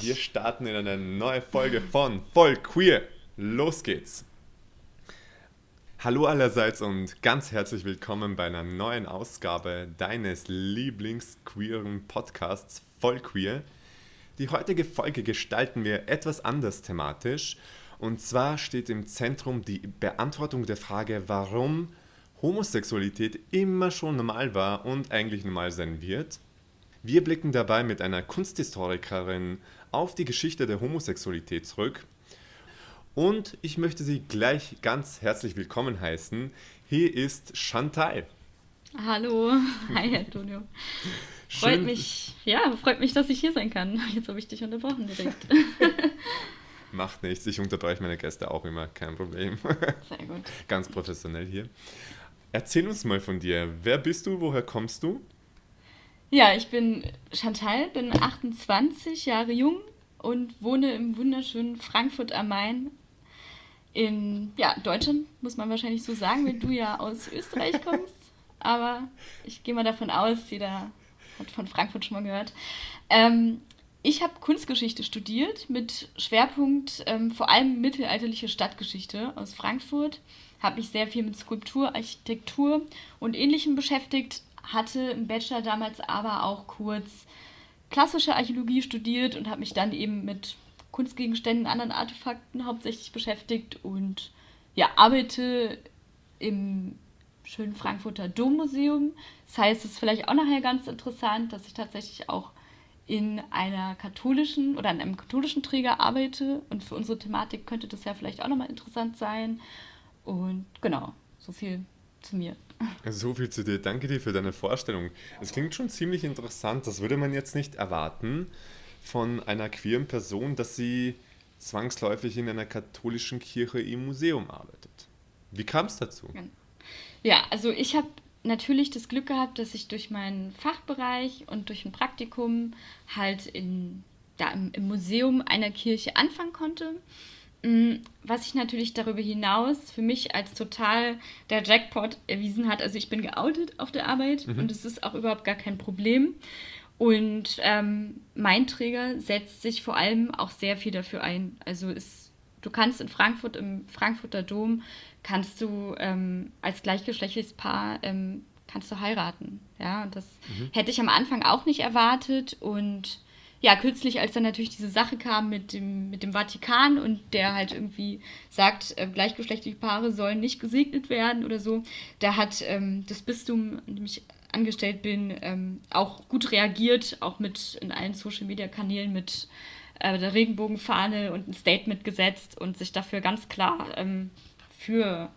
Wir starten in eine neue Folge von Voll Queer. Los geht's! Hallo allerseits und ganz herzlich willkommen bei einer neuen Ausgabe deines Lieblingsqueeren Podcasts Voll Queer. Die heutige Folge gestalten wir etwas anders thematisch und zwar steht im Zentrum die Beantwortung der Frage, warum Homosexualität immer schon normal war und eigentlich normal sein wird. Wir blicken dabei mit einer Kunsthistorikerin auf die Geschichte der Homosexualität zurück. Und ich möchte Sie gleich ganz herzlich willkommen heißen. Hier ist Chantal. Hallo, hi Antonio. Freut mich, ja, freut mich, dass ich hier sein kann. Jetzt habe ich dich unterbrochen direkt. Macht nichts, ich unterbreche meine Gäste auch immer, kein Problem. Sehr gut. Ganz professionell hier. Erzähl uns mal von dir. Wer bist du? Woher kommst du? Ja, ich bin Chantal, bin 28 Jahre jung und wohne im wunderschönen Frankfurt am Main in ja, Deutschland, muss man wahrscheinlich so sagen, wenn du ja aus Österreich kommst. Aber ich gehe mal davon aus, jeder hat von Frankfurt schon mal gehört. Ähm, ich habe Kunstgeschichte studiert mit Schwerpunkt ähm, vor allem mittelalterliche Stadtgeschichte aus Frankfurt. Habe mich sehr viel mit Skulptur, Architektur und Ähnlichem beschäftigt, hatte im Bachelor damals aber auch kurz klassische Archäologie studiert und habe mich dann eben mit Kunstgegenständen, anderen Artefakten hauptsächlich beschäftigt und ja, arbeite im schönen Frankfurter Dommuseum. Das heißt, es ist vielleicht auch nachher ganz interessant, dass ich tatsächlich auch in einer katholischen oder an einem katholischen Träger arbeite und für unsere Thematik könnte das ja vielleicht auch nochmal interessant sein. Und genau, so viel zu mir. So viel zu dir. Danke dir für deine Vorstellung. Es klingt schon ziemlich interessant. Das würde man jetzt nicht erwarten von einer queeren Person, dass sie zwangsläufig in einer katholischen Kirche im Museum arbeitet. Wie kam es dazu? Ja, also ich habe natürlich das Glück gehabt, dass ich durch meinen Fachbereich und durch ein Praktikum halt in, da im, im Museum einer Kirche anfangen konnte. Mm, was sich natürlich darüber hinaus für mich als total der Jackpot erwiesen hat. Also ich bin geoutet auf der Arbeit mhm. und es ist auch überhaupt gar kein Problem. Und ähm, mein Träger setzt sich vor allem auch sehr viel dafür ein. Also ist, du kannst in Frankfurt, im Frankfurter Dom, kannst du ähm, als gleichgeschlechtliches Paar ähm, kannst du heiraten. Ja, und das mhm. hätte ich am Anfang auch nicht erwartet. Und ja, kürzlich, als dann natürlich diese Sache kam mit dem, mit dem Vatikan und der halt irgendwie sagt, äh, gleichgeschlechtliche Paare sollen nicht gesegnet werden oder so, da hat ähm, das Bistum, in dem ich angestellt bin, ähm, auch gut reagiert, auch mit in allen Social-Media-Kanälen mit äh, der Regenbogenfahne und ein Statement gesetzt und sich dafür ganz klar ähm, für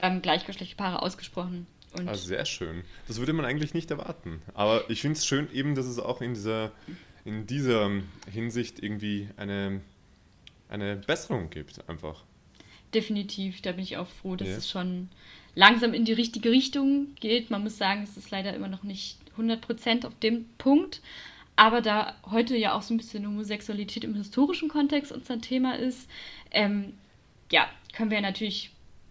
ähm, gleichgeschlechtliche Paare ausgesprochen. Und ah, sehr schön. Das würde man eigentlich nicht erwarten. Aber ich finde es schön eben, dass es auch in dieser in dieser Hinsicht irgendwie eine, eine Besserung gibt, einfach. Definitiv, da bin ich auch froh, dass yeah. es schon langsam in die richtige Richtung geht. Man muss sagen, es ist leider immer noch nicht 100% auf dem Punkt. Aber da heute ja auch so ein bisschen Homosexualität im historischen Kontext unser Thema ist, ähm, ja, können wir natürlich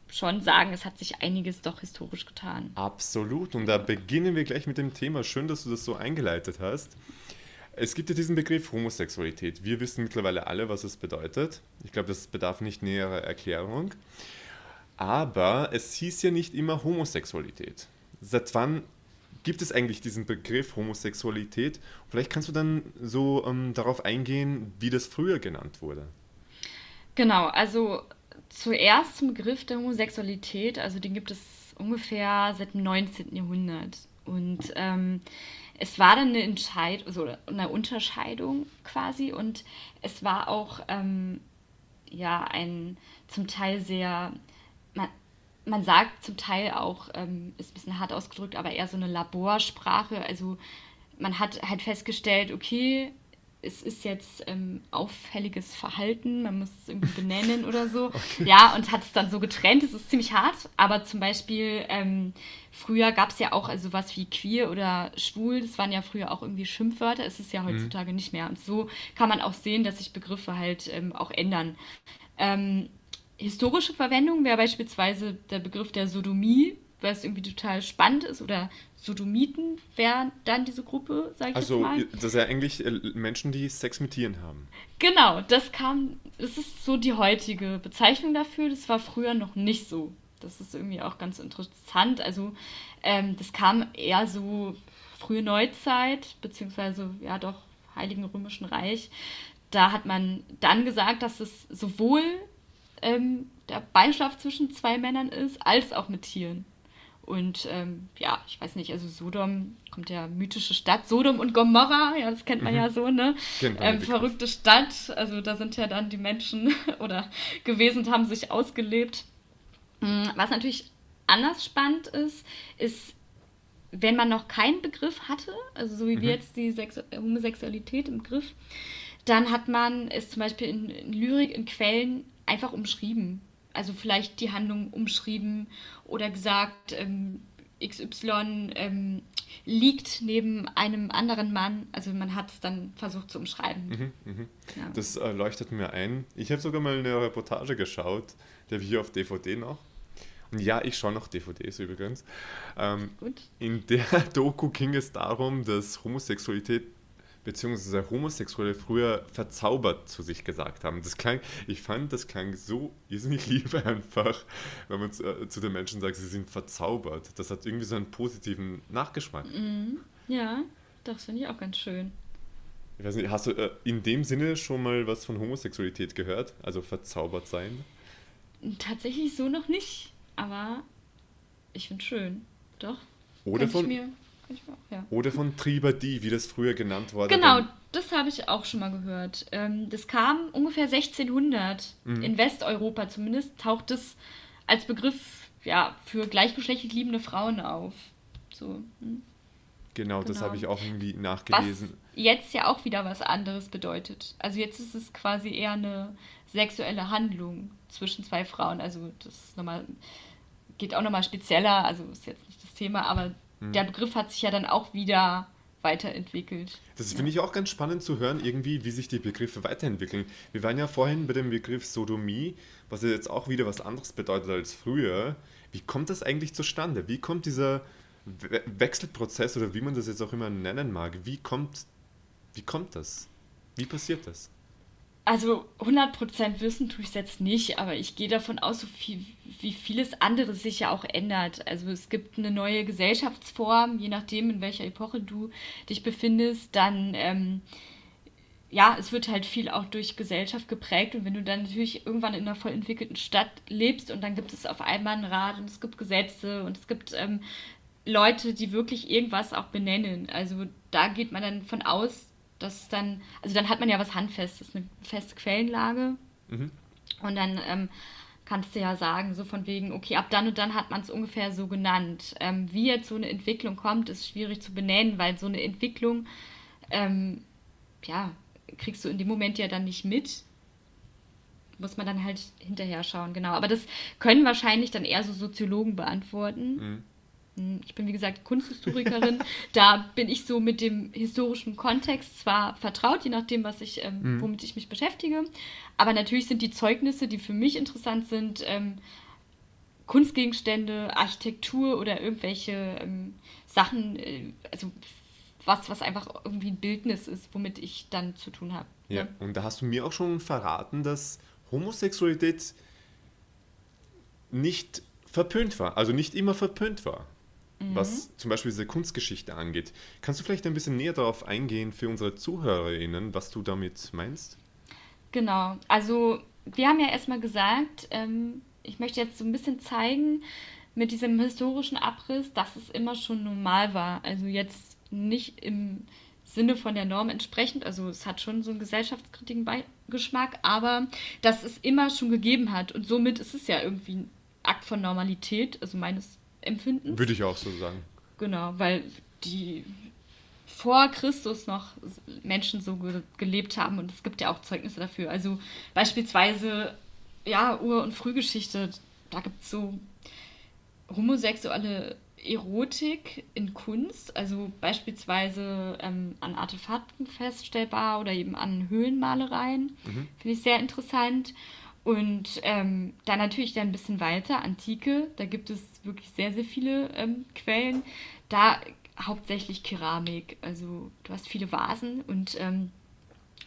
schon sagen, es hat sich einiges doch historisch getan. Absolut. Und da beginnen wir gleich mit dem Thema. Schön, dass du das so eingeleitet hast. Es gibt ja diesen Begriff Homosexualität. Wir wissen mittlerweile alle, was es bedeutet. Ich glaube, das bedarf nicht näherer Erklärung. Aber es hieß ja nicht immer Homosexualität. Seit wann gibt es eigentlich diesen Begriff Homosexualität? Vielleicht kannst du dann so ähm, darauf eingehen, wie das früher genannt wurde. Genau, also zuerst zum Begriff der Homosexualität, also den gibt es ungefähr seit dem 19. Jahrhundert. Und ähm, es war dann eine Entscheidung, also eine Unterscheidung quasi und es war auch ähm, ja ein zum Teil sehr, man, man sagt zum Teil auch, ähm, ist ein bisschen hart ausgedrückt, aber eher so eine Laborsprache. Also man hat halt festgestellt, okay, es ist jetzt ähm, auffälliges Verhalten, man muss es irgendwie benennen oder so. Okay. Ja, und hat es dann so getrennt. Es ist ziemlich hart, aber zum Beispiel ähm, früher gab es ja auch also was wie queer oder schwul, das waren ja früher auch irgendwie Schimpfwörter, es ist ja mhm. heutzutage mhm. nicht mehr. Und so kann man auch sehen, dass sich Begriffe halt ähm, auch ändern. Ähm, historische Verwendung wäre beispielsweise der Begriff der Sodomie, was irgendwie total spannend ist, oder Sodomiten wäre dann diese Gruppe, sag ich also, mal. das sind ja eigentlich äh, Menschen, die Sex mit Tieren haben. Genau, das kam, das ist so die heutige Bezeichnung dafür. Das war früher noch nicht so. Das ist irgendwie auch ganz interessant. Also, ähm, das kam eher so frühe Neuzeit, beziehungsweise ja doch Heiligen Römischen Reich. Da hat man dann gesagt, dass es sowohl ähm, der Beinschlaf zwischen zwei Männern ist, als auch mit Tieren. Und ähm, ja, ich weiß nicht, also Sodom kommt ja mythische Stadt, Sodom und Gomorra, ja, das kennt man mhm. ja so, ne? Ähm, verrückte Stadt, also da sind ja dann die Menschen oder gewesen, haben sich ausgelebt. Hm, was natürlich anders spannend ist, ist, wenn man noch keinen Begriff hatte, also so wie mhm. wir jetzt die Sex Homosexualität im Griff, dann hat man es zum Beispiel in, in Lyrik, in Quellen einfach umschrieben. Also vielleicht die Handlung umschrieben oder gesagt, ähm, XY ähm, liegt neben einem anderen Mann. Also man hat es dann versucht zu umschreiben. Mhm, mh. ja. Das äh, leuchtet mir ein. Ich habe sogar mal eine Reportage geschaut, die habe ich hier auf DVD noch. Und ja, ich schaue noch DVDs übrigens. Ähm. In der Doku ging es darum, dass Homosexualität beziehungsweise Homosexuelle früher verzaubert zu sich gesagt haben. Das klang, ich fand, das klang so irrsinnig lieb einfach, wenn man zu, äh, zu, den Menschen sagt, sie sind verzaubert. Das hat irgendwie so einen positiven Nachgeschmack. Mhm. Ja, das finde ich auch ganz schön. Ich weiß nicht, hast du äh, in dem Sinne schon mal was von Homosexualität gehört? Also verzaubert sein? Tatsächlich so noch nicht, aber ich finde es schön. Doch. Oder von, mir auch, ja. Oder von Tribadi, wie das früher genannt wurde. Genau, das habe ich auch schon mal gehört. Ähm, das kam ungefähr 1600. Mhm. In Westeuropa zumindest taucht es als Begriff ja, für gleichgeschlechtlich liebende Frauen auf. So. Hm. Genau, genau, das habe ich auch irgendwie nachgelesen. Was jetzt ja auch wieder was anderes bedeutet. Also jetzt ist es quasi eher eine sexuelle Handlung zwischen zwei Frauen. Also das nochmal, geht auch nochmal spezieller, also ist jetzt nicht das Thema, aber Mhm. der Begriff hat sich ja dann auch wieder weiterentwickelt. Das finde ich auch ganz spannend zu hören, irgendwie, wie sich die Begriffe weiterentwickeln. Wir waren ja vorhin bei dem Begriff Sodomie, was ja jetzt auch wieder was anderes bedeutet als früher. Wie kommt das eigentlich zustande? Wie kommt dieser We Wechselprozess oder wie man das jetzt auch immer nennen mag, wie kommt, wie kommt das? Wie passiert das? Also 100% wissen tue ich es jetzt nicht, aber ich gehe davon aus, so viel, wie vieles andere sich ja auch ändert. Also es gibt eine neue Gesellschaftsform, je nachdem, in welcher Epoche du dich befindest, dann, ähm, ja, es wird halt viel auch durch Gesellschaft geprägt und wenn du dann natürlich irgendwann in einer voll entwickelten Stadt lebst und dann gibt es auf einmal einen Rat und es gibt Gesetze und es gibt ähm, Leute, die wirklich irgendwas auch benennen. Also da geht man dann von aus, das dann, also dann hat man ja was Handfestes, eine feste Quellenlage. Mhm. Und dann ähm, kannst du ja sagen, so von wegen, okay, ab dann und dann hat man es ungefähr so genannt. Ähm, wie jetzt so eine Entwicklung kommt, ist schwierig zu benennen, weil so eine Entwicklung, ähm, ja, kriegst du in dem Moment ja dann nicht mit. Muss man dann halt hinterher schauen, genau. Aber das können wahrscheinlich dann eher so Soziologen beantworten. Mhm. Hm, ich bin wie gesagt Kunsthistorikerin. da bin ich so mit dem historischen Kontext zwar vertraut, je nachdem, was ich, ähm, mhm. womit ich mich beschäftige, aber natürlich sind die Zeugnisse, die für mich interessant sind, ähm, Kunstgegenstände, Architektur oder irgendwelche ähm, Sachen, äh, also was, was einfach irgendwie ein Bildnis ist, womit ich dann zu tun habe. Ja, ne? und da hast du mir auch schon verraten, dass Homosexualität nicht verpönt war, also nicht immer verpönt war mhm. was zum Beispiel diese Kunstgeschichte angeht. Kannst du vielleicht ein bisschen näher darauf eingehen für unsere ZuhörerInnen, was du damit meinst? Genau, also wir haben ja erstmal gesagt, ähm, ich möchte jetzt so ein bisschen zeigen mit diesem historischen Abriss, dass es immer schon normal war. Also jetzt nicht im Sinne von der Norm entsprechend, also es hat schon so einen gesellschaftskritischen Beigeschmack, aber dass es immer schon gegeben hat und somit ist es ja irgendwie ein Akt von Normalität, also meines Empfindens. Würde ich auch so sagen. Genau, weil die vor Christus noch Menschen so ge gelebt haben und es gibt ja auch Zeugnisse dafür. Also beispielsweise, ja, Ur- und Frühgeschichte, da gibt es so homosexuelle Erotik in Kunst, also beispielsweise ähm, an Artefakten feststellbar oder eben an Höhlenmalereien. Mhm. Finde ich sehr interessant. Und ähm, dann natürlich dann ein bisschen weiter, Antike, da gibt es wirklich sehr, sehr viele ähm, Quellen. Da hauptsächlich Keramik, also du hast viele Vasen und ähm,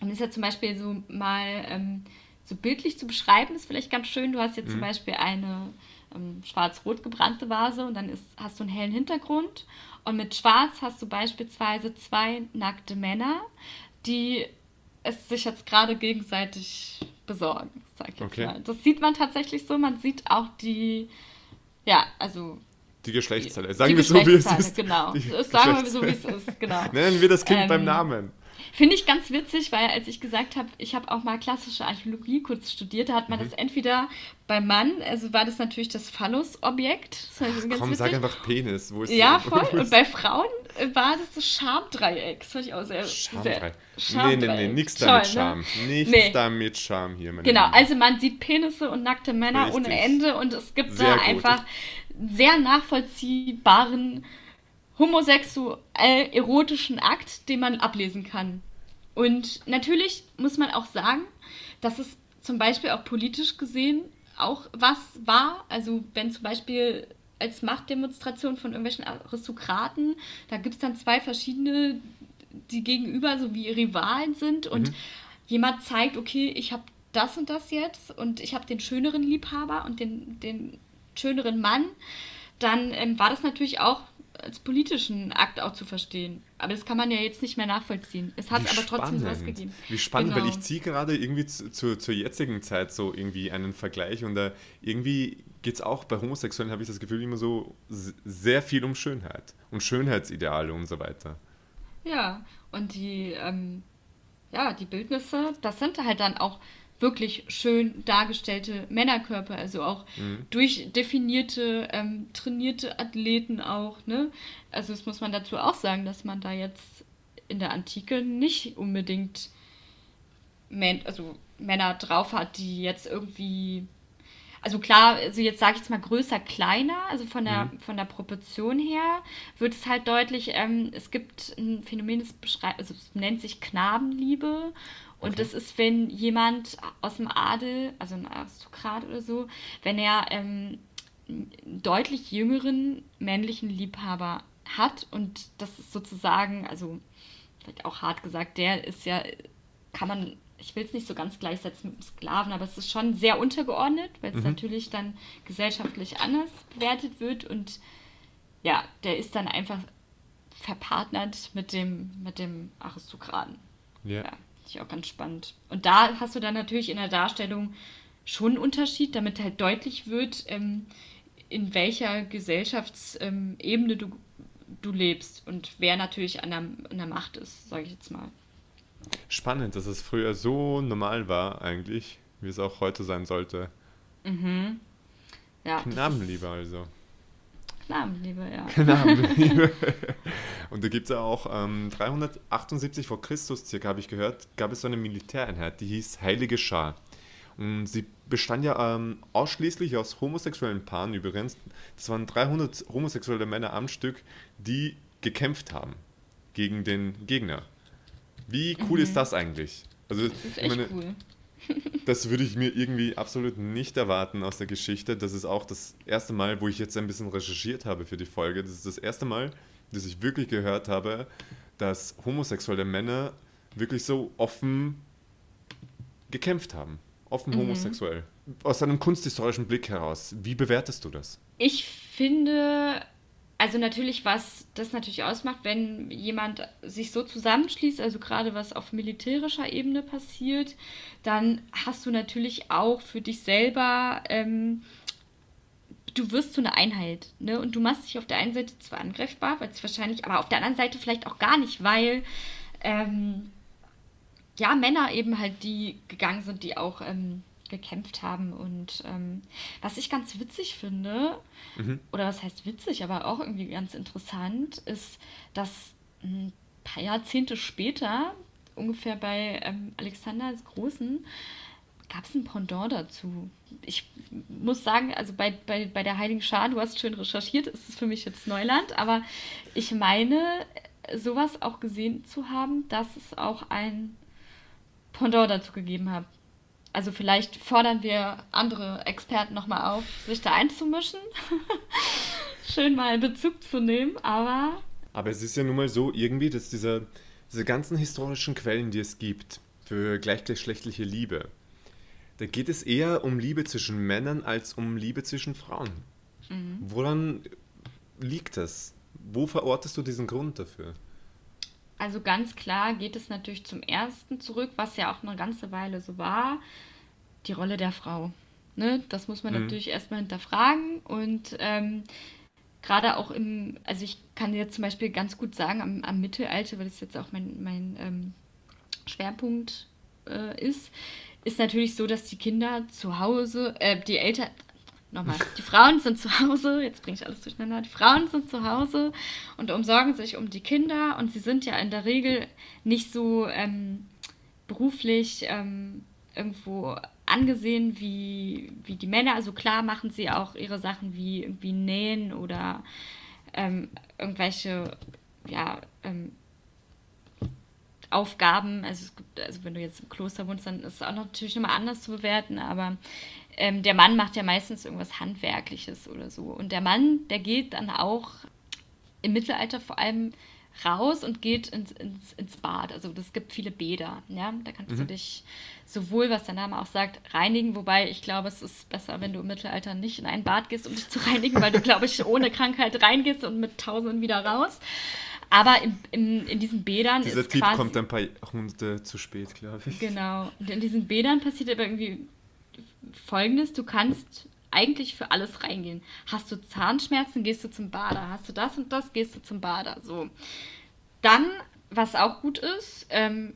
und ist ja zum Beispiel so mal ähm, so bildlich zu beschreiben, ist vielleicht ganz schön. Du hast jetzt mhm. zum Beispiel eine ähm, schwarz-rot gebrannte Vase und dann ist, hast du einen hellen Hintergrund. Und mit schwarz hast du beispielsweise zwei nackte Männer, die es sich jetzt gerade gegenseitig besorgen, sag ich jetzt okay. mal. Das sieht man tatsächlich so. Man sieht auch die, ja, also die Geschlechtsteile. Sagen die wir so, wie es ist. Genau. Sagen wir so, wie es ist. Genau. Nennen wir das Kind ähm, beim Namen. Finde ich ganz witzig, weil als ich gesagt habe, ich habe auch mal klassische Archäologie kurz studiert, da hat man mhm. das entweder beim Mann, also war das natürlich das Phallus-Objekt. Komm, witzig. sag einfach Penis. Wo ist ja, voll. Und bei Frauen äh, war das das Schamdreieck. Das fand ich auch sehr... Schamdreieck. Nee, nee, nee, nichts da mit Scham. Ne? Nichts nee. da mit Scham hier. Genau, Lieben. also man sieht Penisse und nackte Männer Richtig. ohne Ende und es gibt sehr da gut. einfach sehr nachvollziehbaren homosexuell erotischen Akt, den man ablesen kann. Und natürlich muss man auch sagen, dass es zum Beispiel auch politisch gesehen auch was war. Also wenn zum Beispiel als Machtdemonstration von irgendwelchen Aristokraten, da gibt es dann zwei verschiedene, die gegenüber so wie Rivalen sind und mhm. jemand zeigt, okay, ich habe das und das jetzt und ich habe den schöneren Liebhaber und den, den schöneren Mann, dann ähm, war das natürlich auch als politischen Akt auch zu verstehen. Aber das kann man ja jetzt nicht mehr nachvollziehen. Es hat Wie aber trotzdem sowas gegeben. Wie spannend, genau. weil ich ziehe gerade irgendwie zu, zu, zur jetzigen Zeit so irgendwie einen Vergleich und da irgendwie geht es auch bei Homosexuellen, habe ich das Gefühl, immer so sehr viel um Schönheit und Schönheitsideale und so weiter. Ja, und die, ähm, ja, die Bildnisse, das sind halt dann auch wirklich schön dargestellte Männerkörper, also auch mhm. durchdefinierte, ähm, trainierte Athleten auch, ne? Also das muss man dazu auch sagen, dass man da jetzt in der Antike nicht unbedingt Män also Männer drauf hat, die jetzt irgendwie also klar, also jetzt sage ich jetzt mal größer, kleiner, also von der, mhm. von der Proportion her wird es halt deutlich, ähm, es gibt ein Phänomen, das beschreibt, also es nennt sich Knabenliebe und okay. das ist, wenn jemand aus dem Adel, also ein Aristokrat oder so, wenn er ähm, deutlich jüngeren männlichen Liebhaber hat und das ist sozusagen, also vielleicht auch hart gesagt, der ist ja, kann man, ich will es nicht so ganz gleichsetzen mit dem Sklaven, aber es ist schon sehr untergeordnet, weil es mhm. natürlich dann gesellschaftlich anders bewertet wird und ja, der ist dann einfach verpartnert mit dem, mit dem Aristokraten. Yeah. Ja ich auch ganz spannend. Und da hast du dann natürlich in der Darstellung schon einen Unterschied, damit halt deutlich wird, ähm, in welcher Gesellschaftsebene du, du lebst und wer natürlich an der, an der Macht ist, sage ich jetzt mal. Spannend, dass es früher so normal war eigentlich, wie es auch heute sein sollte. Mhm. Ja, Knabenliebe also. Namenliebe, ja. Namenliebe. Und da gibt es ja auch ähm, 378 vor Christus, circa habe ich gehört, gab es so eine Militäreinheit, die hieß Heilige Schar. Und sie bestand ja ähm, ausschließlich aus homosexuellen Paaren übrigens. Das waren 300 homosexuelle Männer am Stück, die gekämpft haben gegen den Gegner. Wie cool mhm. ist das eigentlich? Also, das ist echt meine, cool das würde ich mir irgendwie absolut nicht erwarten aus der Geschichte. Das ist auch das erste Mal, wo ich jetzt ein bisschen recherchiert habe für die Folge. Das ist das erste Mal, dass ich wirklich gehört habe, dass homosexuelle Männer wirklich so offen gekämpft haben. Offen mhm. homosexuell. Aus einem kunsthistorischen Blick heraus, wie bewertest du das? Ich finde, also natürlich, was das natürlich ausmacht, wenn jemand sich so zusammenschließt, also gerade was auf militärischer Ebene passiert, dann hast du natürlich auch für dich selber, ähm, du wirst zu einer Einheit, ne? Und du machst dich auf der einen Seite zwar angreifbar, weil es wahrscheinlich, aber auf der anderen Seite vielleicht auch gar nicht, weil ähm, ja Männer eben halt die gegangen sind, die auch ähm, gekämpft haben. Und ähm, was ich ganz witzig finde, mhm. oder was heißt witzig, aber auch irgendwie ganz interessant, ist, dass ein paar Jahrzehnte später, ungefähr bei ähm, Alexander des Großen, gab es ein Pendant dazu. Ich muss sagen, also bei, bei, bei der Heiligen Schar, du hast schön recherchiert, ist es für mich jetzt Neuland, aber ich meine, sowas auch gesehen zu haben, dass es auch ein Pendant dazu gegeben hat. Also vielleicht fordern wir andere Experten nochmal auf, sich da einzumischen. Schön mal Bezug zu nehmen, aber. Aber es ist ja nun mal so irgendwie, dass diese, diese ganzen historischen Quellen, die es gibt für gleichgeschlechtliche Liebe, da geht es eher um Liebe zwischen Männern als um Liebe zwischen Frauen. Mhm. Woran liegt das? Wo verortest du diesen Grund dafür? Also ganz klar geht es natürlich zum ersten zurück, was ja auch eine ganze Weile so war, die Rolle der Frau. Ne? Das muss man mhm. natürlich erstmal hinterfragen und ähm, gerade auch im, also ich kann jetzt zum Beispiel ganz gut sagen, am, am Mittelalter, weil das jetzt auch mein, mein ähm, Schwerpunkt äh, ist, ist natürlich so, dass die Kinder zu Hause, äh, die Eltern, nochmal, die Frauen sind zu Hause, jetzt bringe ich alles durcheinander, die Frauen sind zu Hause und umsorgen sich um die Kinder und sie sind ja in der Regel nicht so ähm, beruflich ähm, irgendwo angesehen wie, wie die Männer. Also klar machen sie auch ihre Sachen wie irgendwie nähen oder ähm, irgendwelche, ja, ähm, Aufgaben, also, gibt, also wenn du jetzt im Kloster wohnst, dann ist es auch natürlich nochmal anders zu bewerten, aber ähm, der Mann macht ja meistens irgendwas Handwerkliches oder so. Und der Mann, der geht dann auch im Mittelalter vor allem raus und geht ins, ins, ins Bad. Also es gibt viele Bäder. Ja? Da kannst mhm. du dich sowohl, was der Name auch sagt, reinigen. Wobei ich glaube, es ist besser, wenn du im Mittelalter nicht in ein Bad gehst, um dich zu reinigen, weil du, glaube ich, ohne Krankheit reingehst und mit Tausenden wieder raus. Aber in, in, in diesen Bädern Dieser ist Typ quasi, kommt ein paar Jahrhunderte zu spät, glaube ich. Genau. Und in diesen Bädern passiert aber irgendwie folgendes: Du kannst eigentlich für alles reingehen. Hast du Zahnschmerzen, gehst du zum Bader. Hast du das und das, gehst du zum Bader. So. Dann, was auch gut ist, ähm,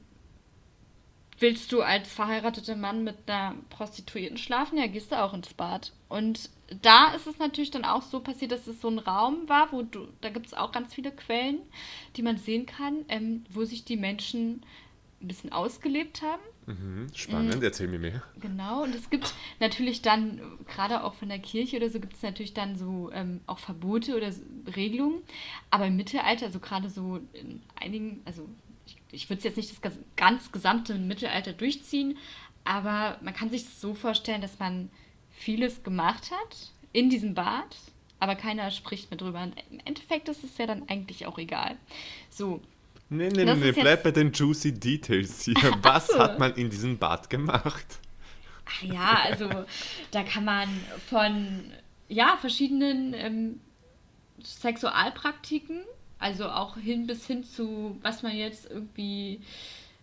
willst du als verheirateter Mann mit einer Prostituierten schlafen? Ja, gehst du auch ins Bad. Und da ist es natürlich dann auch so passiert, dass es so ein Raum war, wo du, da gibt es auch ganz viele Quellen, die man sehen kann, ähm, wo sich die Menschen ein bisschen ausgelebt haben. Mhm, spannend, mhm. erzähl mir mehr. Genau, und es gibt natürlich dann, gerade auch von der Kirche oder so, gibt es natürlich dann so ähm, auch Verbote oder Regelungen. Aber im Mittelalter, also gerade so in einigen, also ich, ich würde es jetzt nicht das ganz gesamte Mittelalter durchziehen, aber man kann sich so vorstellen, dass man vieles gemacht hat in diesem Bad, aber keiner spricht mehr drüber. Und Im Endeffekt ist es ja dann eigentlich auch egal. So. Nee, nee, nee, bleib bei den juicy Details hier. Was so. hat man in diesem Bad gemacht? Ach ja, also da kann man von ja, verschiedenen ähm, Sexualpraktiken, also auch hin bis hin zu, was man jetzt irgendwie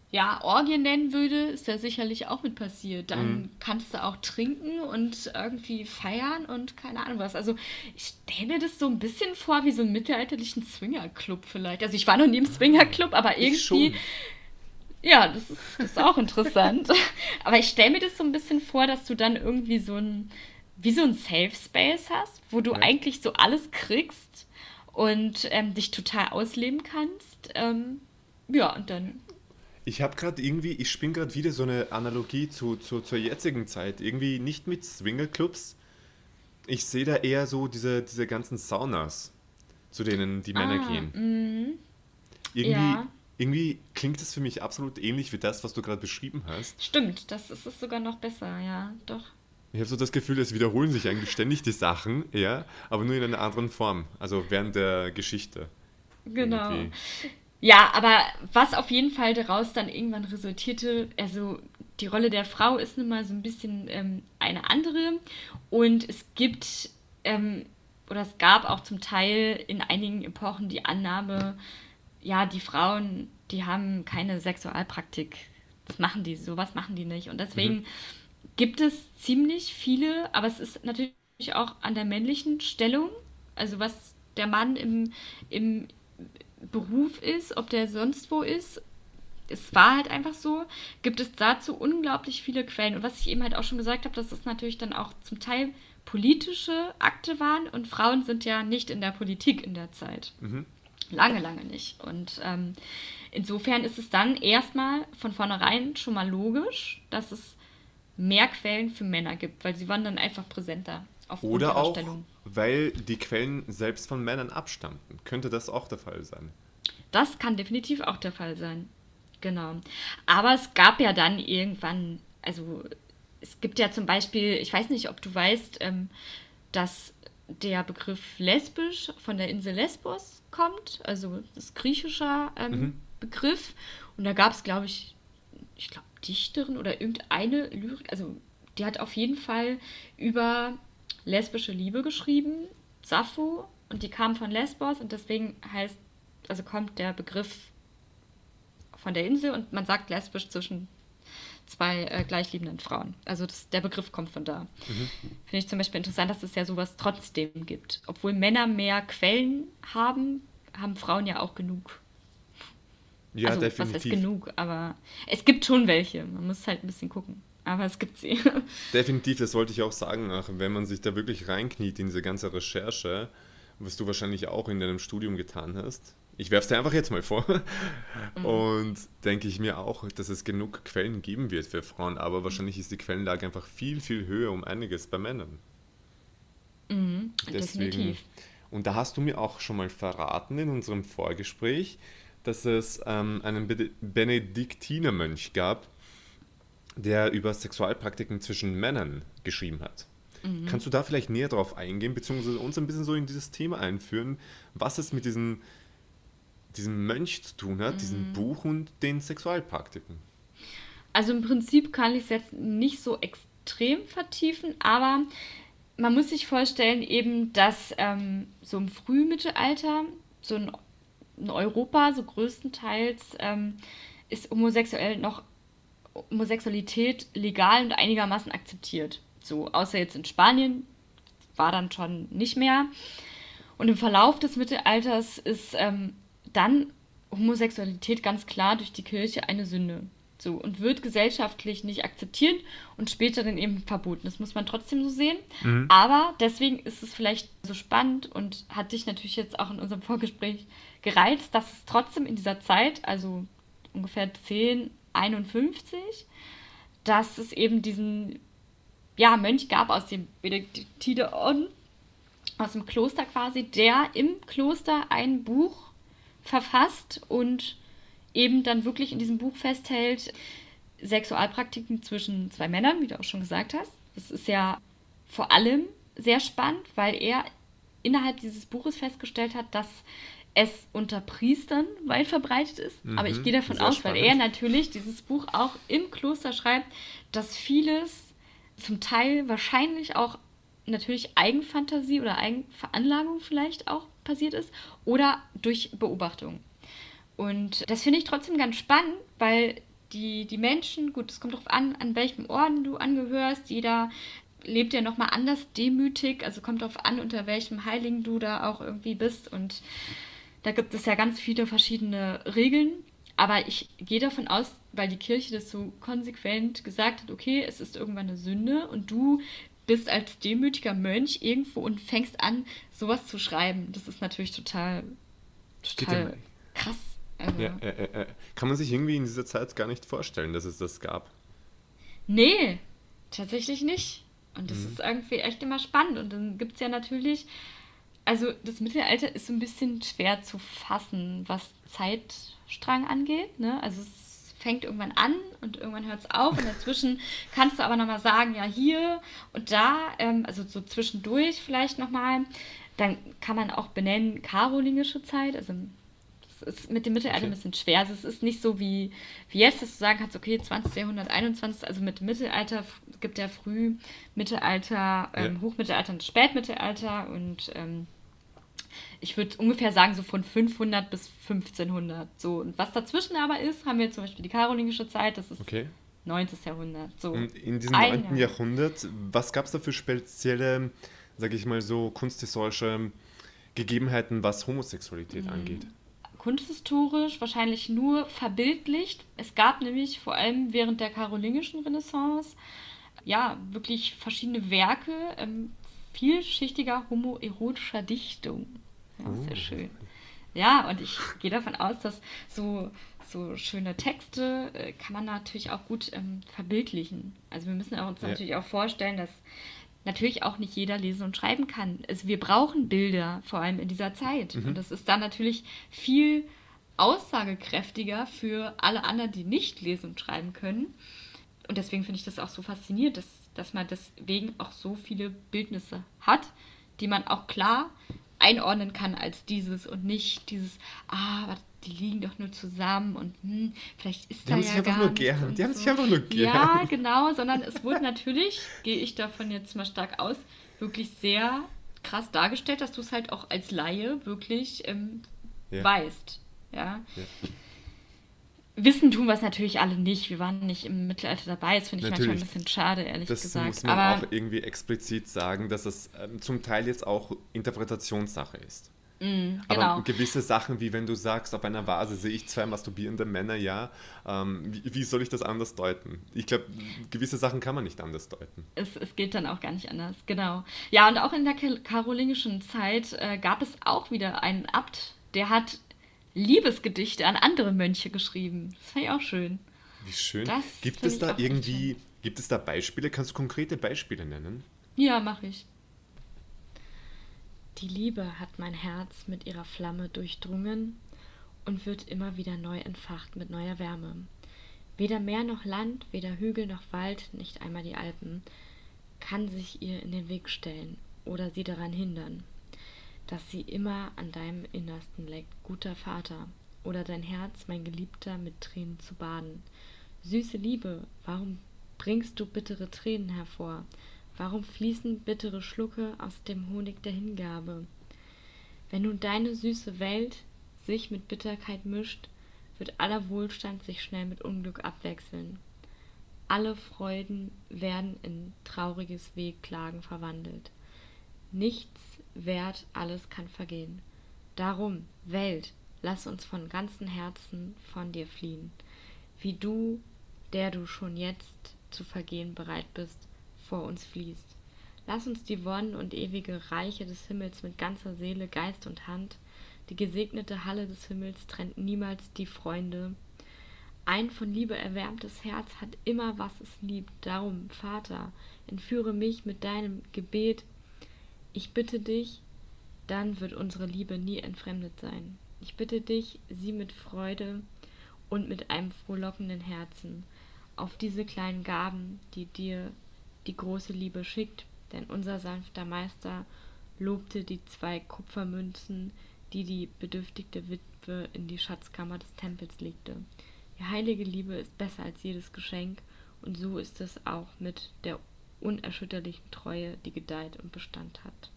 ja, Orgien nennen würde, ist ja sicherlich auch mit passiert. Dann mhm. kannst du auch trinken und irgendwie feiern und keine Ahnung was. Also ich stelle mir das so ein bisschen vor wie so einen mittelalterlichen Swingerclub vielleicht. Also ich war noch nie im Swingerclub, aber irgendwie... Ja, das ist, das ist auch interessant. aber ich stelle mir das so ein bisschen vor, dass du dann irgendwie so ein, wie so ein Safe Space hast, wo du ja. eigentlich so alles kriegst und ähm, dich total ausleben kannst. Ähm, ja, und dann ich habe gerade irgendwie, ich spinne gerade wieder so eine Analogie zu, zu, zur jetzigen Zeit. Irgendwie nicht mit Swingerclubs. Ich sehe da eher so diese, diese ganzen Saunas, zu denen die Männer ah, gehen. Mh. Irgendwie, ja. irgendwie klingt es für mich absolut ähnlich wie das, was du gerade beschrieben hast. Stimmt, das ist es sogar noch besser, ja, doch. Ich habe so das Gefühl, es wiederholen sich eigentlich ständig die Sachen, ja, aber nur in einer anderen Form, also während der Geschichte. Genau. Irgendwie. Ja, aber was auf jeden Fall daraus dann irgendwann resultierte, also die Rolle der Frau ist nun mal so ein bisschen ähm, eine andere und es gibt ähm, oder es gab auch zum Teil in einigen Epochen die Annahme, ja, die Frauen, die haben keine Sexualpraktik. Das machen die, sowas machen die nicht. Und deswegen mhm. gibt es ziemlich viele, aber es ist natürlich auch an der männlichen Stellung, also was der Mann im, im Beruf ist, ob der sonst wo ist. Es war halt einfach so, gibt es dazu unglaublich viele Quellen. Und was ich eben halt auch schon gesagt habe, dass es natürlich dann auch zum Teil politische Akte waren und Frauen sind ja nicht in der Politik in der Zeit. Mhm. Lange, lange nicht. Und ähm, insofern ist es dann erstmal von vornherein schon mal logisch, dass es mehr Quellen für Männer gibt, weil sie waren dann einfach präsenter. Oder auch, weil die Quellen selbst von Männern abstammten. Könnte das auch der Fall sein? Das kann definitiv auch der Fall sein. Genau. Aber es gab ja dann irgendwann, also es gibt ja zum Beispiel, ich weiß nicht, ob du weißt, ähm, dass der Begriff lesbisch von der Insel Lesbos kommt, also das ist griechischer ähm, mhm. Begriff. Und da gab es, glaube ich, ich glaube, Dichterin oder irgendeine Lyrik, also die hat auf jeden Fall über lesbische Liebe geschrieben, Sappho, und die kam von Lesbos und deswegen heißt, also kommt der Begriff von der Insel und man sagt lesbisch zwischen zwei äh, gleichliebenden Frauen. Also das, der Begriff kommt von da. Mhm. Finde ich zum Beispiel interessant, dass es ja sowas trotzdem gibt. Obwohl Männer mehr Quellen haben, haben Frauen ja auch genug. Ja, also, definitiv. Was heißt genug? Aber es gibt schon welche. Man muss halt ein bisschen gucken. Aber es gibt sie. Definitiv, das wollte ich auch sagen. Wenn man sich da wirklich reinkniet in diese ganze Recherche, was du wahrscheinlich auch in deinem Studium getan hast, ich werfe es dir einfach jetzt mal vor. Mhm. Und denke ich mir auch, dass es genug Quellen geben wird für Frauen, aber wahrscheinlich ist die Quellenlage einfach viel, viel höher um einiges bei Männern. Mhm, Deswegen, definitiv. Und da hast du mir auch schon mal verraten in unserem Vorgespräch, dass es ähm, einen Benediktinermönch gab, der über Sexualpraktiken zwischen Männern geschrieben hat. Mhm. Kannst du da vielleicht näher drauf eingehen, beziehungsweise uns ein bisschen so in dieses Thema einführen, was es mit diesen diesem Mönch zu tun hat, mhm. diesem Buch und den Sexualpraktiken. Also im Prinzip kann ich es jetzt nicht so extrem vertiefen, aber man muss sich vorstellen eben, dass ähm, so im Frühmittelalter, so in, in Europa, so größtenteils ähm, ist homosexuell noch Homosexualität legal und einigermaßen akzeptiert. So, außer jetzt in Spanien war dann schon nicht mehr. Und im Verlauf des Mittelalters ist ähm, dann Homosexualität ganz klar durch die Kirche eine Sünde. So, und wird gesellschaftlich nicht akzeptiert und später dann eben verboten. Das muss man trotzdem so sehen. Mhm. Aber deswegen ist es vielleicht so spannend und hat dich natürlich jetzt auch in unserem Vorgespräch gereizt, dass es trotzdem in dieser Zeit, also ungefähr 1051, dass es eben diesen ja, Mönch gab aus dem Benediktinerorden, aus dem Kloster quasi, der im Kloster ein Buch verfasst und eben dann wirklich in diesem Buch festhält, Sexualpraktiken zwischen zwei Männern, wie du auch schon gesagt hast. Das ist ja vor allem sehr spannend, weil er innerhalb dieses Buches festgestellt hat, dass es unter Priestern weit verbreitet ist. Mhm, Aber ich gehe davon aus, spannend. weil er natürlich dieses Buch auch im Kloster schreibt, dass vieles zum Teil wahrscheinlich auch natürlich Eigenfantasie oder Eigenveranlagung vielleicht auch passiert ist oder durch Beobachtung. Und das finde ich trotzdem ganz spannend, weil die, die Menschen, gut, es kommt darauf an, an welchem Orden du angehörst. Jeder lebt ja nochmal anders demütig, also kommt darauf an, unter welchem Heiligen du da auch irgendwie bist. Und da gibt es ja ganz viele verschiedene Regeln. Aber ich gehe davon aus, weil die Kirche das so konsequent gesagt hat, okay, es ist irgendwann eine Sünde und du bist als demütiger Mönch irgendwo und fängst an, sowas zu schreiben. Das ist natürlich total, total krass. Also. Ja, äh, äh, kann man sich irgendwie in dieser Zeit gar nicht vorstellen, dass es das gab? Nee, tatsächlich nicht. Und das mhm. ist irgendwie echt immer spannend. Und dann gibt es ja natürlich, also das Mittelalter ist so ein bisschen schwer zu fassen, was Zeitstrang angeht. Ne? Also es fängt irgendwann an und irgendwann hört es auf und dazwischen kannst du aber nochmal sagen, ja hier und da, ähm, also so zwischendurch vielleicht nochmal. Dann kann man auch benennen karolingische Zeit, also das ist mit dem Mittelalter okay. ein bisschen schwer. Also es ist nicht so wie, wie jetzt, dass du sagen kannst, okay, 20. Jahrhundert, 21. Also mit dem Mittelalter gibt ja früh Mittelalter, ähm, ja. Hochmittelalter und Spätmittelalter und ähm, ich würde ungefähr sagen, so von 500 bis 1500. So. Und was dazwischen aber ist, haben wir zum Beispiel die karolingische Zeit, das ist okay. 9. Jahrhundert. So. Und in diesem 9. Jahrhundert, was gab es da für spezielle, sage ich mal so, kunsthistorische Gegebenheiten, was Homosexualität mhm. angeht? Kunsthistorisch wahrscheinlich nur verbildlicht. Es gab nämlich vor allem während der karolingischen Renaissance ja wirklich verschiedene Werke ähm, vielschichtiger homoerotischer Dichtung. Ja, oh. sehr schön. Ja, und ich gehe davon aus, dass so, so schöne Texte äh, kann man natürlich auch gut ähm, verbildlichen. Also wir müssen uns ja. natürlich auch vorstellen, dass natürlich auch nicht jeder lesen und schreiben kann. Also wir brauchen Bilder, vor allem in dieser Zeit. Mhm. Und das ist dann natürlich viel aussagekräftiger für alle anderen, die nicht lesen und schreiben können. und deswegen finde ich das auch so faszinierend, dass, dass man deswegen auch so viele Bildnisse hat, die man auch klar einordnen kann als dieses und nicht dieses, ah, aber die liegen doch nur zusammen und hm, vielleicht ist die da haben ja sich einfach nur gern. Die haben so. sich einfach nur gern. Ja, genau, sondern es wurde natürlich, gehe ich davon jetzt mal stark aus, wirklich sehr krass dargestellt, dass du es halt auch als Laie wirklich ähm, ja. weißt. Ja. ja. Wissen tun wir es natürlich alle nicht. Wir waren nicht im Mittelalter dabei. Das finde ich natürlich. manchmal ein bisschen schade, ehrlich das gesagt. Das muss man Aber auch irgendwie explizit sagen, dass es ähm, zum Teil jetzt auch Interpretationssache ist. Mm, genau. Aber gewisse Sachen, wie wenn du sagst, auf einer Vase sehe ich zwei masturbierende Männer, ja, ähm, wie, wie, soll ich das anders deuten? Ich glaube, gewisse Sachen kann man nicht anders deuten. Es, es geht dann auch gar nicht anders, genau. Ja, und auch in der karolingischen Zeit äh, gab es auch wieder einen Abt, der hat Liebesgedichte an andere Mönche geschrieben. Das fand ich auch schön. Wie schön. Das gibt es da irgendwie, gibt es da Beispiele? Kannst du konkrete Beispiele nennen? Ja, mache ich. Die Liebe hat mein Herz mit ihrer Flamme durchdrungen und wird immer wieder neu entfacht mit neuer Wärme. Weder Meer noch Land, weder Hügel noch Wald, nicht einmal die Alpen, kann sich ihr in den Weg stellen oder sie daran hindern, dass sie immer an deinem Innersten leckt, guter Vater, oder dein Herz, mein Geliebter, mit Tränen zu baden. Süße Liebe, warum bringst du bittere Tränen hervor? Warum fließen bittere Schlucke aus dem Honig der Hingabe? Wenn nun deine süße Welt sich mit Bitterkeit mischt, wird aller Wohlstand sich schnell mit Unglück abwechseln. Alle Freuden werden in trauriges Wehklagen verwandelt. Nichts wert, alles kann vergehen. Darum, Welt, lass uns von ganzem Herzen von dir fliehen, wie du, der du schon jetzt zu vergehen bereit bist, vor uns fließt. Lass uns die Wonnen und ewige Reiche des Himmels mit ganzer Seele, Geist und Hand, die gesegnete Halle des Himmels trennt niemals die Freunde. Ein von Liebe erwärmtes Herz hat immer, was es liebt. Darum, Vater, entführe mich mit deinem Gebet. Ich bitte dich, dann wird unsere Liebe nie entfremdet sein. Ich bitte dich, sie mit Freude und mit einem frohlockenden Herzen auf diese kleinen Gaben, die dir die große Liebe schickt, denn unser sanfter Meister lobte die zwei Kupfermünzen, die die bedürftige Witwe in die Schatzkammer des Tempels legte. Die heilige Liebe ist besser als jedes Geschenk, und so ist es auch mit der unerschütterlichen Treue, die gedeiht und Bestand hat.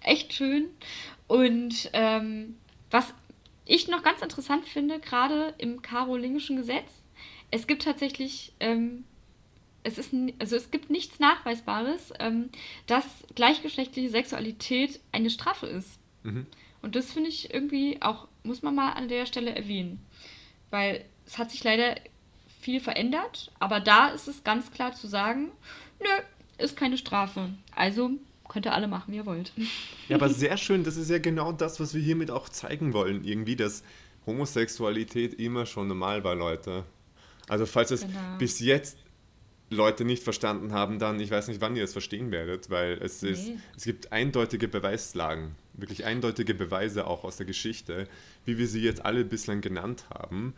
Echt schön. Und ähm, was ich noch ganz interessant finde, gerade im karolingischen Gesetz, es gibt tatsächlich ähm, es ist, also es gibt nichts Nachweisbares, ähm, dass gleichgeschlechtliche Sexualität eine Strafe ist. Mhm. Und das finde ich irgendwie auch, muss man mal an der Stelle erwähnen. Weil es hat sich leider viel verändert, aber da ist es ganz klar zu sagen, nö, ist keine Strafe. Also könnt ihr alle machen, wie ihr wollt. Ja, aber sehr schön, das ist ja genau das, was wir hiermit auch zeigen wollen, irgendwie, dass Homosexualität immer schon normal war, Leute. Also falls es genau. bis jetzt Leute nicht verstanden haben, dann, ich weiß nicht, wann ihr es verstehen werdet, weil es, nee. ist, es gibt eindeutige Beweislagen, wirklich eindeutige Beweise auch aus der Geschichte, wie wir sie jetzt alle bislang genannt haben.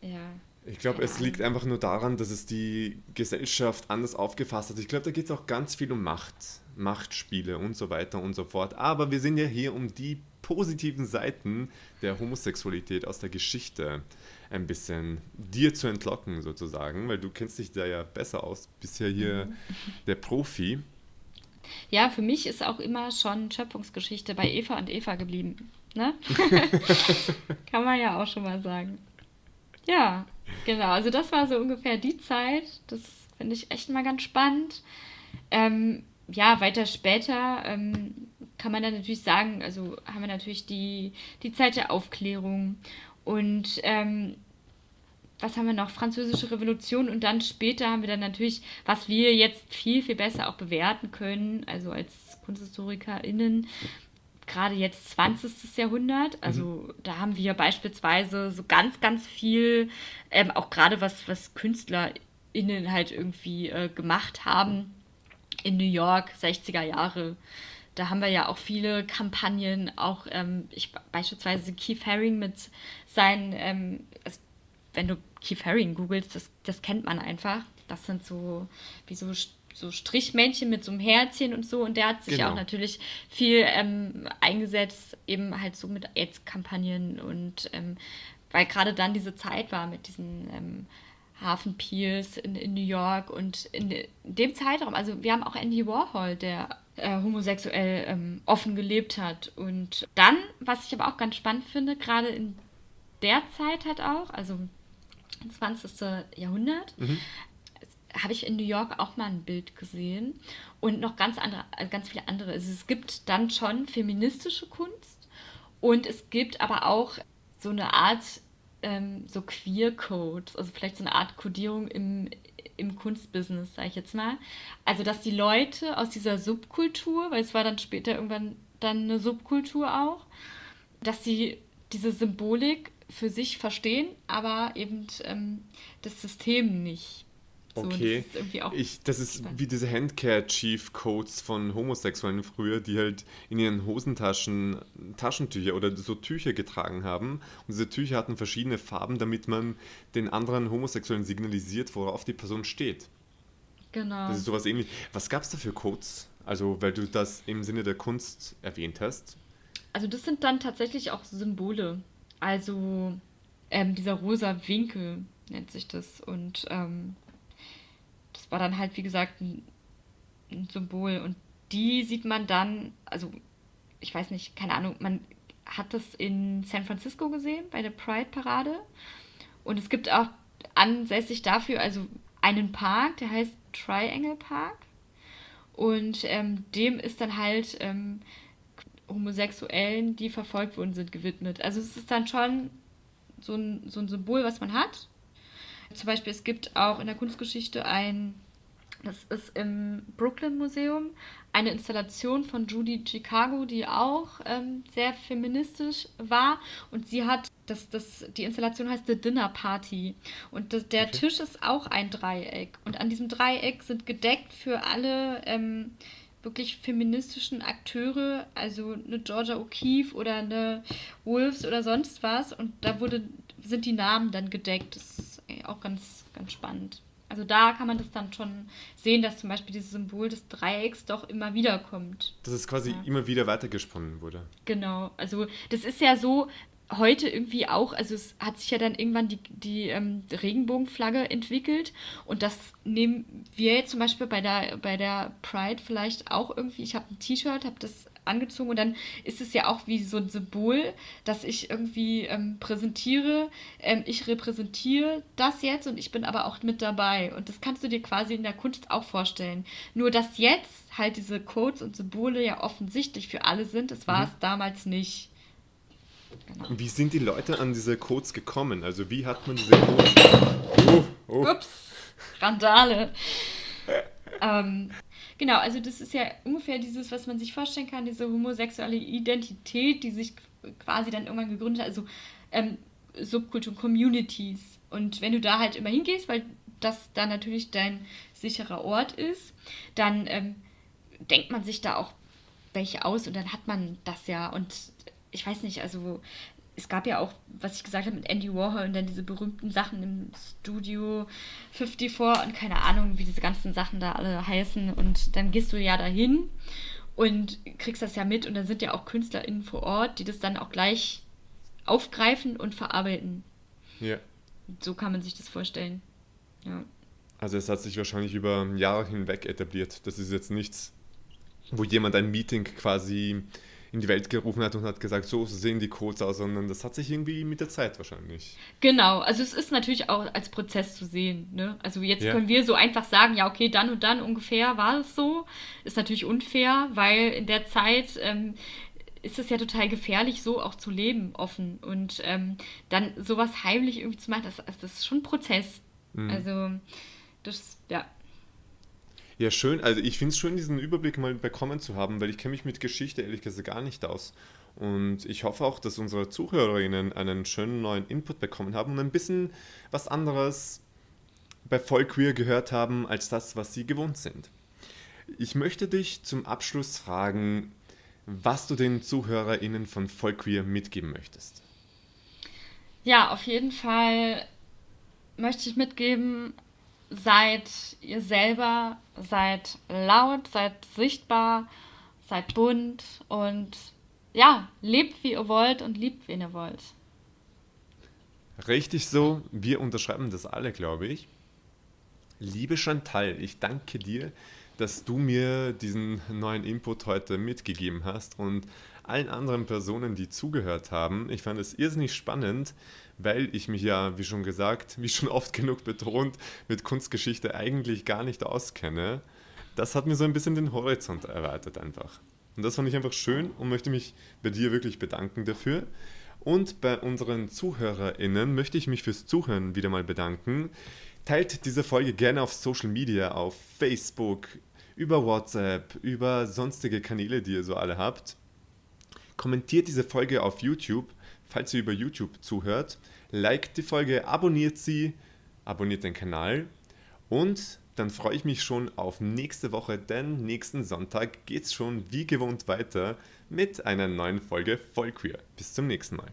Ja. Ich glaube, es liegt einfach nur daran, dass es die Gesellschaft anders aufgefasst hat. Ich glaube, da geht es auch ganz viel um Macht, Machtspiele und so weiter und so fort. Aber wir sind ja hier, um die positiven Seiten der Homosexualität aus der Geschichte ein bisschen dir zu entlocken, sozusagen, weil du kennst dich da ja besser aus, bisher hier mhm. der Profi. Ja, für mich ist auch immer schon Schöpfungsgeschichte bei Eva und Eva geblieben. Ne? Kann man ja auch schon mal sagen. Ja, genau. Also das war so ungefähr die Zeit. Das finde ich echt mal ganz spannend. Ähm, ja, weiter später ähm, kann man dann natürlich sagen, also haben wir natürlich die, die Zeit der Aufklärung und ähm, was haben wir noch? Französische Revolution und dann später haben wir dann natürlich, was wir jetzt viel, viel besser auch bewerten können, also als KunsthistorikerInnen, gerade jetzt 20. Jahrhundert. Also mhm. da haben wir beispielsweise so ganz, ganz viel, ähm, auch gerade was, was KünstlerInnen halt irgendwie äh, gemacht haben in New York, 60er Jahre. Da haben wir ja auch viele Kampagnen, auch ähm, ich, beispielsweise Keith Haring mit seinen, ähm, wenn du Keith Haring googelst, das, das kennt man einfach. Das sind so wie so, so Strichmännchen mit so einem Herzchen und so. Und der hat sich genau. auch natürlich viel ähm, eingesetzt, eben halt so mit AIDS-Kampagnen und ähm, weil gerade dann diese Zeit war mit diesen ähm, Hafenpiers in, in New York und in, in, dem Zeitraum, also wir haben auch Andy Warhol, der äh, homosexuell ähm, offen gelebt hat. Und dann, was ich aber auch ganz spannend finde, gerade in der Zeit halt auch, also 20. Jahrhundert, mhm. Habe ich in New York auch mal ein Bild gesehen und noch ganz andere, also ganz viele andere. Also es gibt dann schon feministische Kunst und es gibt aber auch so eine Art ähm, so Queer-Codes, also vielleicht so eine Art Codierung im, im Kunstbusiness, sage ich jetzt mal. Also, dass die Leute aus dieser Subkultur, weil es war dann später irgendwann dann eine Subkultur auch, dass sie diese Symbolik für sich verstehen, aber eben ähm, das System nicht. Okay. So, das, ist ich, das ist wie diese Handkerchief-Codes von Homosexuellen früher, die halt in ihren Hosentaschen Taschentücher oder so Tücher getragen haben. Und diese Tücher hatten verschiedene Farben, damit man den anderen Homosexuellen signalisiert, worauf die Person steht. Genau. Das ist sowas ähnlich. Was gab es da für Codes? Also, weil du das im Sinne der Kunst erwähnt hast. Also, das sind dann tatsächlich auch Symbole. Also, ähm, dieser rosa Winkel nennt sich das. Und ähm, war dann halt, wie gesagt, ein, ein Symbol. Und die sieht man dann, also ich weiß nicht, keine Ahnung, man hat das in San Francisco gesehen, bei der Pride-Parade. Und es gibt auch ansässig dafür, also einen Park, der heißt Triangle Park. Und ähm, dem ist dann halt ähm, Homosexuellen, die verfolgt worden sind, gewidmet. Also es ist dann schon so ein, so ein Symbol, was man hat. Zum Beispiel, es gibt auch in der Kunstgeschichte ein, das ist im Brooklyn Museum, eine Installation von Judy Chicago, die auch ähm, sehr feministisch war. Und sie hat, das, das, die Installation heißt The Dinner Party. Und das, der okay. Tisch ist auch ein Dreieck. Und an diesem Dreieck sind gedeckt für alle ähm, wirklich feministischen Akteure, also eine Georgia O'Keeffe oder eine Wolves oder sonst was. Und da wurde, sind die Namen dann gedeckt. Das ist auch ganz, ganz spannend. Also da kann man das dann schon sehen, dass zum Beispiel dieses Symbol des Dreiecks doch immer wieder kommt. Dass es quasi ja. immer wieder weitergesponnen wurde. Genau, also das ist ja so heute irgendwie auch, also es hat sich ja dann irgendwann die, die ähm, Regenbogenflagge entwickelt und das nehmen wir jetzt zum Beispiel bei der, bei der Pride vielleicht auch irgendwie, ich habe ein T-Shirt, habe das angezogen und dann ist es ja auch wie so ein Symbol, dass ich irgendwie ähm, präsentiere, ähm, ich repräsentiere das jetzt und ich bin aber auch mit dabei und das kannst du dir quasi in der Kunst auch vorstellen. Nur dass jetzt halt diese Codes und Symbole ja offensichtlich für alle sind, das war mhm. es damals nicht. Genau. Wie sind die Leute an diese Codes gekommen? Also wie hat man diese Codes... Oh, oh. Ups, Randale. ähm, Genau, also das ist ja ungefähr dieses, was man sich vorstellen kann, diese homosexuelle Identität, die sich quasi dann irgendwann gegründet hat, also ähm, Subkultur, Communities. Und wenn du da halt immer hingehst, weil das da natürlich dein sicherer Ort ist, dann ähm, denkt man sich da auch welche aus und dann hat man das ja. Und ich weiß nicht, also es gab ja auch, was ich gesagt habe mit Andy Warhol und dann diese berühmten Sachen im Studio 54 und keine Ahnung, wie diese ganzen Sachen da alle heißen. Und dann gehst du ja dahin und kriegst das ja mit und dann sind ja auch KünstlerInnen vor Ort, die das dann auch gleich aufgreifen und verarbeiten. Ja. So kann man sich das vorstellen. Ja. Also es hat sich wahrscheinlich über Jahre hinweg etabliert. Das ist jetzt nichts, wo jemand ein Meeting quasi in die Welt gerufen hat und hat gesagt, so sehen die Codes aus, sondern das hat sich irgendwie mit der Zeit wahrscheinlich. Genau, also es ist natürlich auch als Prozess zu sehen. Ne? Also jetzt ja. können wir so einfach sagen, ja, okay, dann und dann ungefähr war es so. Ist natürlich unfair, weil in der Zeit ähm, ist es ja total gefährlich, so auch zu leben, offen. Und ähm, dann sowas heimlich irgendwie zu machen, das, das ist schon ein Prozess. Mhm. Also das, ja. Ja, schön. Also ich finde es schön, diesen Überblick mal bekommen zu haben, weil ich kenne mich mit Geschichte ehrlich gesagt gar nicht aus. Und ich hoffe auch, dass unsere Zuhörerinnen einen schönen neuen Input bekommen haben und ein bisschen was anderes bei Vollqueer gehört haben, als das, was sie gewohnt sind. Ich möchte dich zum Abschluss fragen, was du den ZuhörerInnen von Vollqueer mitgeben möchtest. Ja, auf jeden Fall möchte ich mitgeben, seid ihr selber, seid laut, seid sichtbar, seid bunt und ja, lebt wie ihr wollt und liebt, wen ihr wollt. Richtig so, wir unterschreiben das alle, glaube ich. Liebe Chantal, ich danke dir, dass du mir diesen neuen Input heute mitgegeben hast und allen anderen Personen, die zugehört haben. Ich fand es irrsinnig spannend, weil ich mich ja, wie schon gesagt, wie schon oft genug betont, mit Kunstgeschichte eigentlich gar nicht auskenne. Das hat mir so ein bisschen den Horizont erweitert einfach. Und das fand ich einfach schön und möchte mich bei dir wirklich bedanken dafür. Und bei unseren ZuhörerInnen möchte ich mich fürs Zuhören wieder mal bedanken. Teilt diese Folge gerne auf Social Media, auf Facebook, über WhatsApp, über sonstige Kanäle, die ihr so alle habt. Kommentiert diese Folge auf YouTube, falls ihr über YouTube zuhört. Liked die Folge, abonniert sie, abonniert den Kanal und dann freue ich mich schon auf nächste Woche, denn nächsten Sonntag geht es schon wie gewohnt weiter mit einer neuen Folge Vollqueer. Bis zum nächsten Mal.